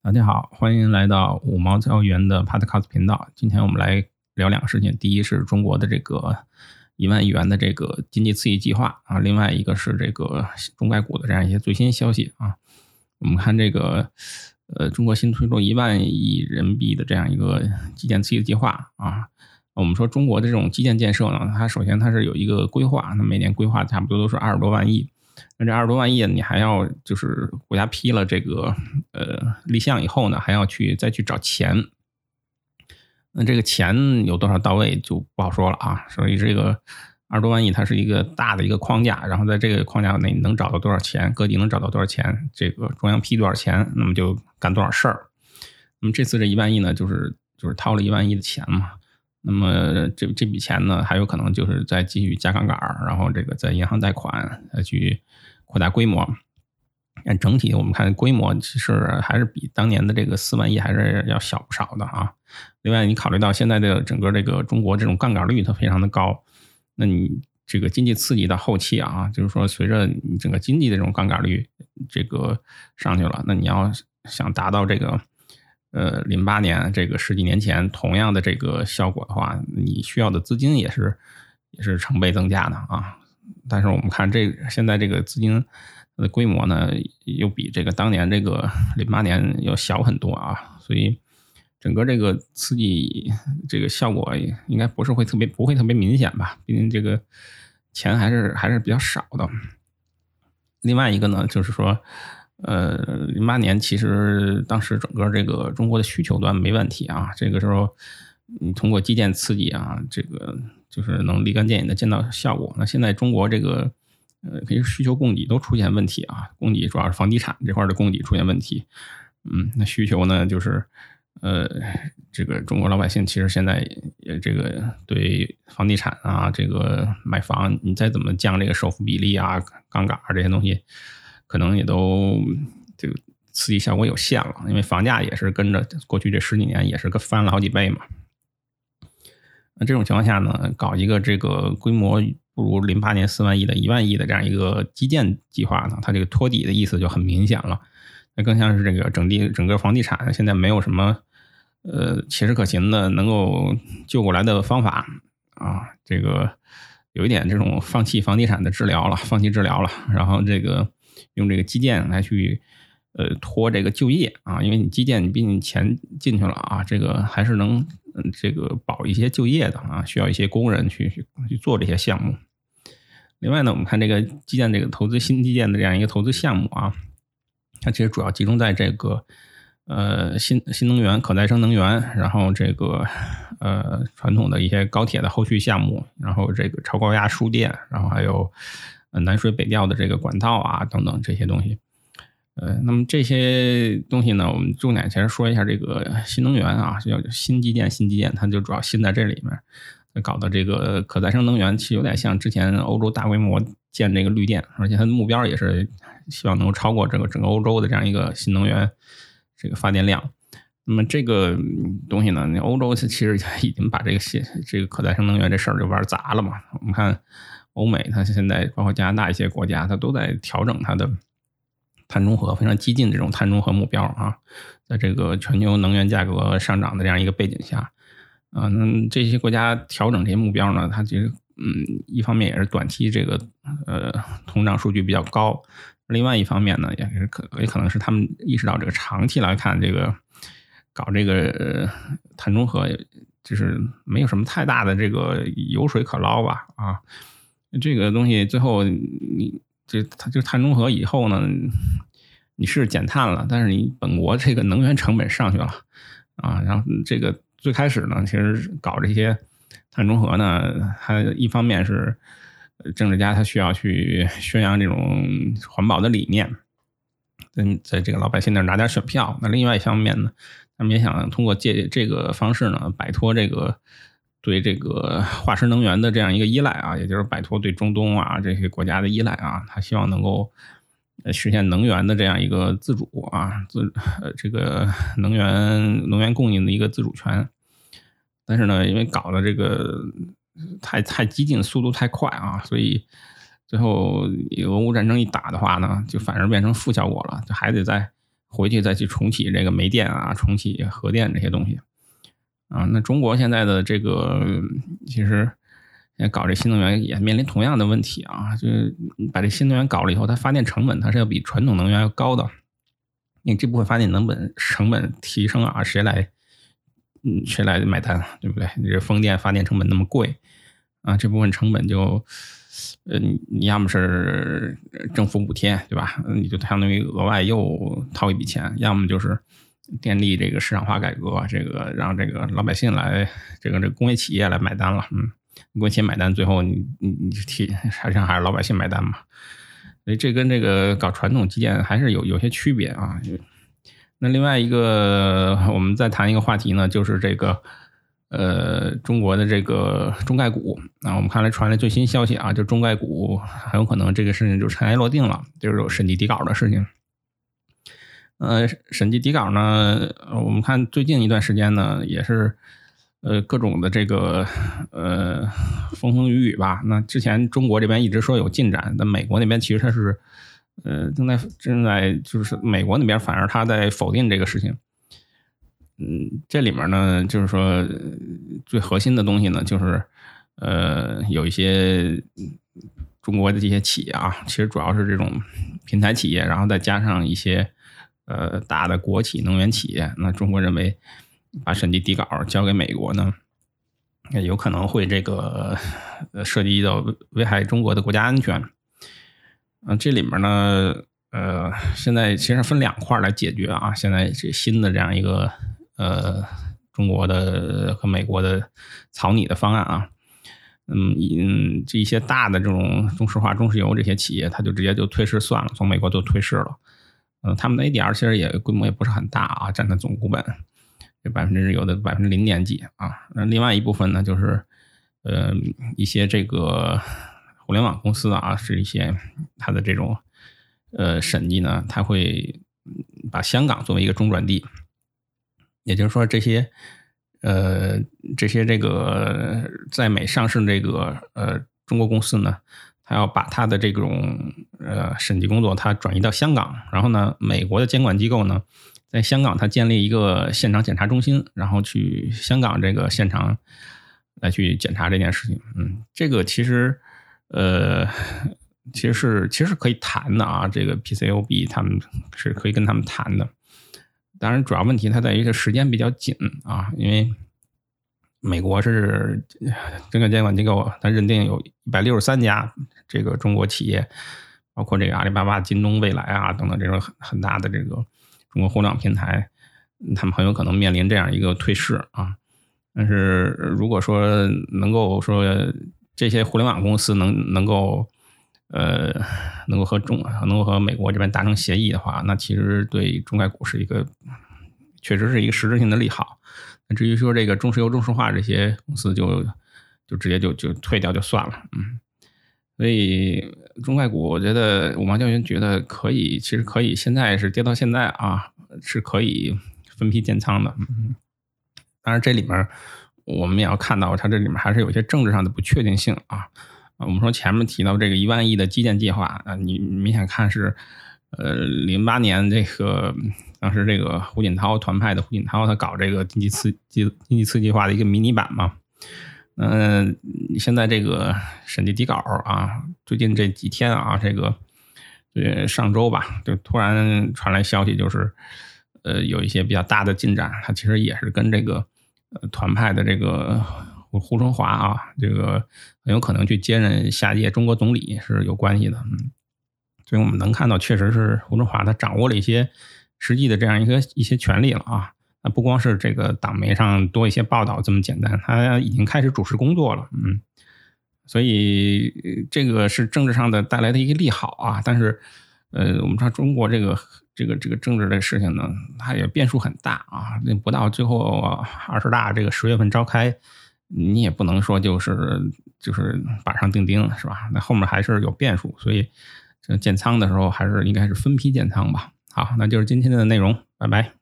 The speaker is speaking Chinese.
大家好，欢迎来到五毛教员的 Podcast 频道。今天我们来聊两个事情，第一是中国的这个一万亿元的这个经济刺激计划啊，另外一个是这个中概股的这样一些最新消息啊。我们看这个呃，中国新推出一万亿人民币的这样一个基建刺激计划啊。我们说中国的这种基建建设呢，它首先它是有一个规划，那每年规划差不多都是二十多万亿。那这二十多万亿，你还要就是国家批了这个呃立项以后呢，还要去再去找钱。那这个钱有多少到位就不好说了啊。所以这个二十多万亿它是一个大的一个框架，然后在这个框架内能找到多少钱，各地能找到多少钱，这个中央批多少钱，那么就干多少事儿。那么这次这一万亿呢，就是就是掏了一万亿的钱嘛。那么这这笔钱呢，还有可能就是再继续加杠杆儿，然后这个在银行贷款再去扩大规模。但整体我们看规模其实还是比当年的这个四万亿还是要小不少的啊。另外，你考虑到现在的整个这个中国这种杠杆率它非常的高，那你这个经济刺激到后期啊，就是说随着你整个经济的这种杠杆率这个上去了，那你要想达到这个。呃，零八年这个十几年前同样的这个效果的话，你需要的资金也是也是成倍增加的啊。但是我们看这现在这个资金的规模呢，又比这个当年这个零八年要小很多啊，所以整个这个刺激这个效果应该不是会特别不会特别明显吧？毕竟这个钱还是还是比较少的。另外一个呢，就是说。呃，零八年其实当时整个这个中国的需求端没问题啊，这个时候你通过基建刺激啊，这个就是能立竿见影的见到效果。那现在中国这个呃，可以需求供给都出现问题啊，供给主要是房地产这块的供给出现问题。嗯，那需求呢，就是呃，这个中国老百姓其实现在也这个对房地产啊，这个买房，你再怎么降这个首付比例啊、杠杆啊这些东西。可能也都这个刺激效果有限了，因为房价也是跟着过去这十几年也是个翻了好几倍嘛。那这种情况下呢，搞一个这个规模不如零八年四万亿的一万亿的这样一个基建计划呢，它这个托底的意思就很明显了。那更像是这个整地整个房地产现在没有什么呃切实可行的能够救过来的方法啊，这个有一点这种放弃房地产的治疗了，放弃治疗了，然后这个。用这个基建来去，呃，拖这个就业啊，因为你基建你毕竟钱进去了啊，这个还是能这个保一些就业的啊，需要一些工人去去去做这些项目。另外呢，我们看这个基建这个投资新基建的这样一个投资项目啊，它其实主要集中在这个呃新新能源、可再生能源，然后这个呃传统的一些高铁的后续项目，然后这个超高压输电，然后还有。南水北调的这个管道啊，等等这些东西，呃，那么这些东西呢，我们重点先说一下这个新能源啊，叫新基建，新基建，它就主要新在这里面，搞的这个可再生能源，其实有点像之前欧洲大规模建这个绿电，而且它的目标也是希望能够超过这个整个欧洲的这样一个新能源这个发电量。那么这个东西呢，那欧洲其实已经把这个新这个可再生能源这事儿就玩砸了嘛，我们看。欧美，它现在包括加拿大一些国家，它都在调整它的 碳中和，非常激进的这种碳中和目标啊。在这个全球能源价格上涨的这样一个背景下，啊，那这些国家调整这些目标呢，它其实，嗯，一方面也是短期这个呃通胀数据比较高，另外一方面呢，也是可也可能是他们意识到这个长期来看，这个搞这个碳中和就是没有什么太大的这个油水可捞吧，啊。这个东西最后你这它就碳中和以后呢，你是减碳了，但是你本国这个能源成本上去了啊。然后这个最开始呢，其实搞这些碳中和呢，它一方面是政治家他需要去宣扬这种环保的理念，在在这个老百姓那拿点选票。那另外一方面呢，他们也想通过借这个方式呢，摆脱这个。对这个 化石能源的这样一个依赖啊，也就是摆脱对中东啊这些国家的依赖啊，他希望能够实现能源的这样一个自主啊，自呃这个 能源能源供应的一个自主权。但是呢，因为搞的这个太太激进，速度太快啊，所以最后俄乌战争一打的话呢，就反而变成负效果了，就还得再回去再去重启这个煤电啊，重启核电这些东西啊。那中国现在的这个其实也搞这新能源也面临同样的问题啊，就是把这新能源搞了以后，它发电成本它是要比传统能源要高的。你这部分发电成本成本提升啊，谁来嗯谁来买单啊，对不对？你这风电发电成本那么贵啊，这部分成本就。呃，你要么是政府补贴，对吧？你就相当于额外又掏一笔钱；要么就是电力这个市场化改革，这个让这个老百姓来，这个这个工业企业来买单了。嗯，工业企业买单，最后你你你提还是还是老百姓买单嘛？所以这跟这个搞传统基建还是有有些区别啊。那另外一个，我们再谈一个话题呢，就是这个。呃，中国的这个中概股啊，我们看来传来最新消息啊，就中概股很有可能这个事情就尘埃落定了，就是有审计底稿的事情。呃，审计底稿呢，我们看最近一段时间呢，也是呃各种的这个呃风风雨雨吧。那之前中国这边一直说有进展，但美国那边其实它是呃正在正在就是美国那边反而他在否定这个事情。嗯，这里面呢，就是说最核心的东西呢，就是呃，有一些中国的这些企业啊，其实主要是这种平台企业，然后再加上一些呃大的国企能源企业。那中国认为把审计底稿交给美国呢，那有可能会这个涉及到危害中国的国家安全。嗯，这里面呢，呃，现在其实分两块来解决啊。现在这新的这样一个。呃，中国的和美国的草拟的方案啊，嗯嗯，这一些大的这种中石化、中石油这些企业，它就直接就退市算了，从美国就退市了。他们的 ADR 其实也规模也不是很大啊，占的总股本这百分之有的百分之零点几啊。那另外一部分呢，就是呃一些这个互联网公司啊，是一些它的这种呃审计呢，它会把香港作为一个中转地。也就是说，这些，呃，这些这个在美上市这个呃中国公司呢，它要把他的这种呃审计工作他转移到香港，然后呢，美国的监管机构呢，在香港他建立一个现场检查中心，然后去香港这个现场来去检查这件事情。嗯，这个其实呃其实是其实可以谈的啊，这个 PCOB 他们是可以跟他们谈的。当然，主要问题它在于这时间比较紧啊，因为美国是证券监管机构，它认定有一百六十三家这个中国企业，包括这个阿里巴巴、京东、未来啊等等这种很很大的这个中国互联网平台，他们很有可能面临这样一个退市啊。但是如果说能够说这些互联网公司能能够。呃，能够和中能够和美国这边达成协议的话，那其实对中概股是一个，确实是一个实质性的利好。那至于说这个中石油、中石化这些公司，就就直接就就退掉就算了，嗯。所以中概股，我觉得五毛教员觉得可以，其实可以，现在是跌到现在啊，是可以分批建仓的。嗯，当然这里面我们也要看到，它这里面还是有一些政治上的不确定性啊。我们说前面提到这个一万亿的基建计划啊，你明显看是，呃，零八年这个当时这个胡锦涛团派的胡锦涛他搞这个经济刺激经济刺激化的一个迷你版嘛，嗯，现在这个审计底稿啊，最近这几天啊，这个呃上周吧，就突然传来消息，就是呃有一些比较大的进展，它其实也是跟这个呃团派的这个。胡胡春华啊，这个很有可能去接任下届中国总理是有关系的，嗯，所以我们能看到，确实是胡春华他掌握了一些实际的这样一个一些权利了啊。那不光是这个党媒上多一些报道这么简单，他已经开始主持工作了，嗯，所以这个是政治上的带来的一个利好啊。但是，呃，我们说中国这个这个这个政治的事情呢，它也变数很大啊。那不到最后二十大这个十月份召开。你也不能说就是就是板上钉钉是吧？那后面还是有变数，所以这建仓的时候还是应该是分批建仓吧。好，那就是今天的内容，拜拜。